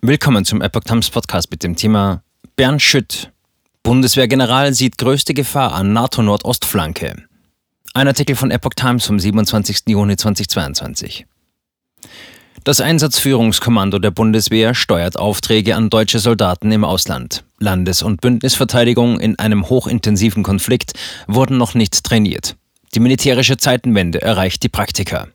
Willkommen zum Epoch Times Podcast mit dem Thema Bernd Schütt. Bundeswehrgeneral sieht größte Gefahr an NATO-Nordostflanke. Ein Artikel von Epoch Times vom 27. Juni 2022. Das Einsatzführungskommando der Bundeswehr steuert Aufträge an deutsche Soldaten im Ausland. Landes- und Bündnisverteidigung in einem hochintensiven Konflikt wurden noch nicht trainiert. Die militärische Zeitenwende erreicht die Praktiker.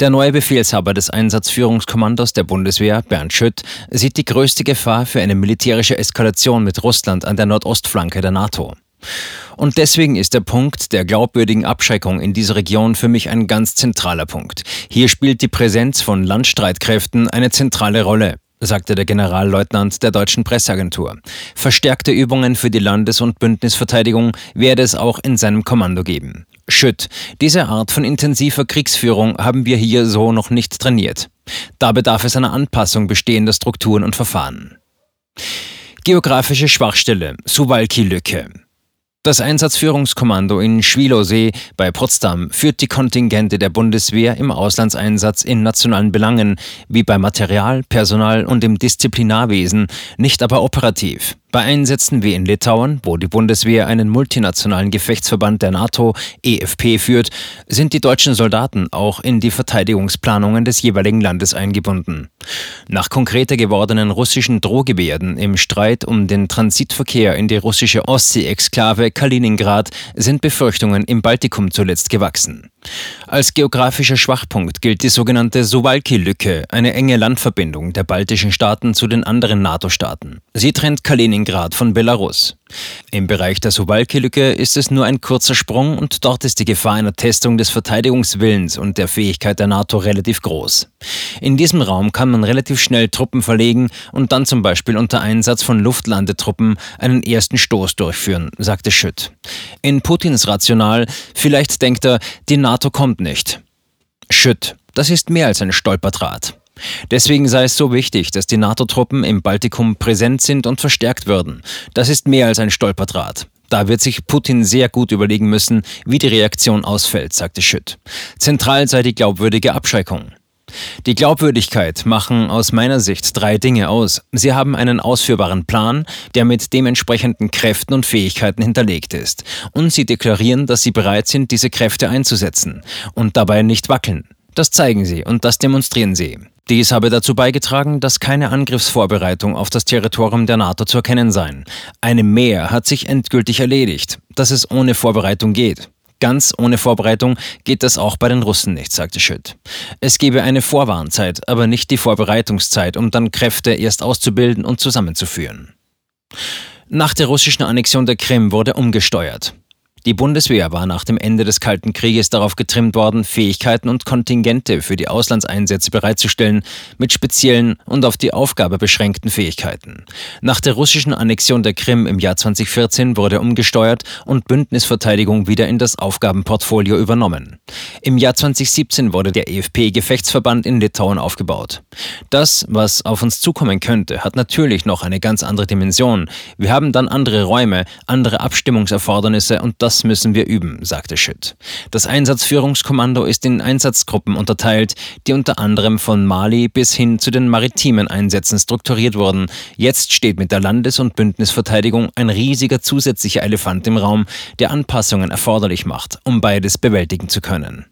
Der neue Befehlshaber des Einsatzführungskommandos der Bundeswehr, Bernd Schütt, sieht die größte Gefahr für eine militärische Eskalation mit Russland an der Nordostflanke der NATO. Und deswegen ist der Punkt der glaubwürdigen Abschreckung in dieser Region für mich ein ganz zentraler Punkt. Hier spielt die Präsenz von Landstreitkräften eine zentrale Rolle sagte der Generalleutnant der deutschen Presseagentur. Verstärkte Übungen für die Landes- und Bündnisverteidigung werde es auch in seinem Kommando geben. Schütt. Diese Art von intensiver Kriegsführung haben wir hier so noch nicht trainiert. Da bedarf es einer Anpassung bestehender Strukturen und Verfahren. Geografische Schwachstelle, Suwalki-Lücke. Das Einsatzführungskommando in Schwilosee bei Potsdam führt die Kontingente der Bundeswehr im Auslandseinsatz in nationalen Belangen, wie bei Material, Personal und im Disziplinarwesen, nicht aber operativ. Bei Einsätzen wie in Litauen, wo die Bundeswehr einen multinationalen Gefechtsverband der NATO, EFP, führt, sind die deutschen Soldaten auch in die Verteidigungsplanungen des jeweiligen Landes eingebunden. Nach konkreter gewordenen russischen Drohgebärden im Streit um den Transitverkehr in die russische Ostsee-Exklave Kaliningrad sind Befürchtungen im Baltikum zuletzt gewachsen. Als geografischer Schwachpunkt gilt die sogenannte Suwalki-Lücke, eine enge Landverbindung der baltischen Staaten zu den anderen NATO-Staaten. Sie trennt Kaliningrad von Belarus. Im Bereich der Suwalki-Lücke ist es nur ein kurzer Sprung und dort ist die Gefahr einer Testung des Verteidigungswillens und der Fähigkeit der NATO relativ groß. In diesem Raum kann man relativ schnell Truppen verlegen und dann zum Beispiel unter Einsatz von Luftlandetruppen einen ersten Stoß durchführen, sagte Schütt. In Putins Rational, vielleicht denkt er, die NATO kommt nicht. Schütt, das ist mehr als ein Stolperdraht. Deswegen sei es so wichtig, dass die NATO-Truppen im Baltikum präsent sind und verstärkt würden. Das ist mehr als ein Stolperdraht. Da wird sich Putin sehr gut überlegen müssen, wie die Reaktion ausfällt, sagte Schütt. Zentral sei die glaubwürdige Abschreckung. Die Glaubwürdigkeit machen aus meiner Sicht drei Dinge aus. Sie haben einen ausführbaren Plan, der mit dementsprechenden Kräften und Fähigkeiten hinterlegt ist. Und sie deklarieren, dass sie bereit sind, diese Kräfte einzusetzen und dabei nicht wackeln. Das zeigen sie und das demonstrieren sie. Dies habe dazu beigetragen, dass keine Angriffsvorbereitung auf das Territorium der NATO zu erkennen sei. Eine Mehr hat sich endgültig erledigt, dass es ohne Vorbereitung geht. Ganz ohne Vorbereitung geht das auch bei den Russen nicht, sagte Schütt. Es gebe eine Vorwarnzeit, aber nicht die Vorbereitungszeit, um dann Kräfte erst auszubilden und zusammenzuführen. Nach der russischen Annexion der Krim wurde umgesteuert. Die Bundeswehr war nach dem Ende des Kalten Krieges darauf getrimmt worden, Fähigkeiten und Kontingente für die Auslandseinsätze bereitzustellen, mit speziellen und auf die Aufgabe beschränkten Fähigkeiten. Nach der russischen Annexion der Krim im Jahr 2014 wurde umgesteuert und Bündnisverteidigung wieder in das Aufgabenportfolio übernommen. Im Jahr 2017 wurde der EFP-Gefechtsverband in Litauen aufgebaut. Das, was auf uns zukommen könnte, hat natürlich noch eine ganz andere Dimension. Wir haben dann andere Räume, andere Abstimmungserfordernisse und das das müssen wir üben, sagte Schütt. Das Einsatzführungskommando ist in Einsatzgruppen unterteilt, die unter anderem von Mali bis hin zu den maritimen Einsätzen strukturiert wurden. Jetzt steht mit der Landes- und Bündnisverteidigung ein riesiger zusätzlicher Elefant im Raum, der Anpassungen erforderlich macht, um beides bewältigen zu können.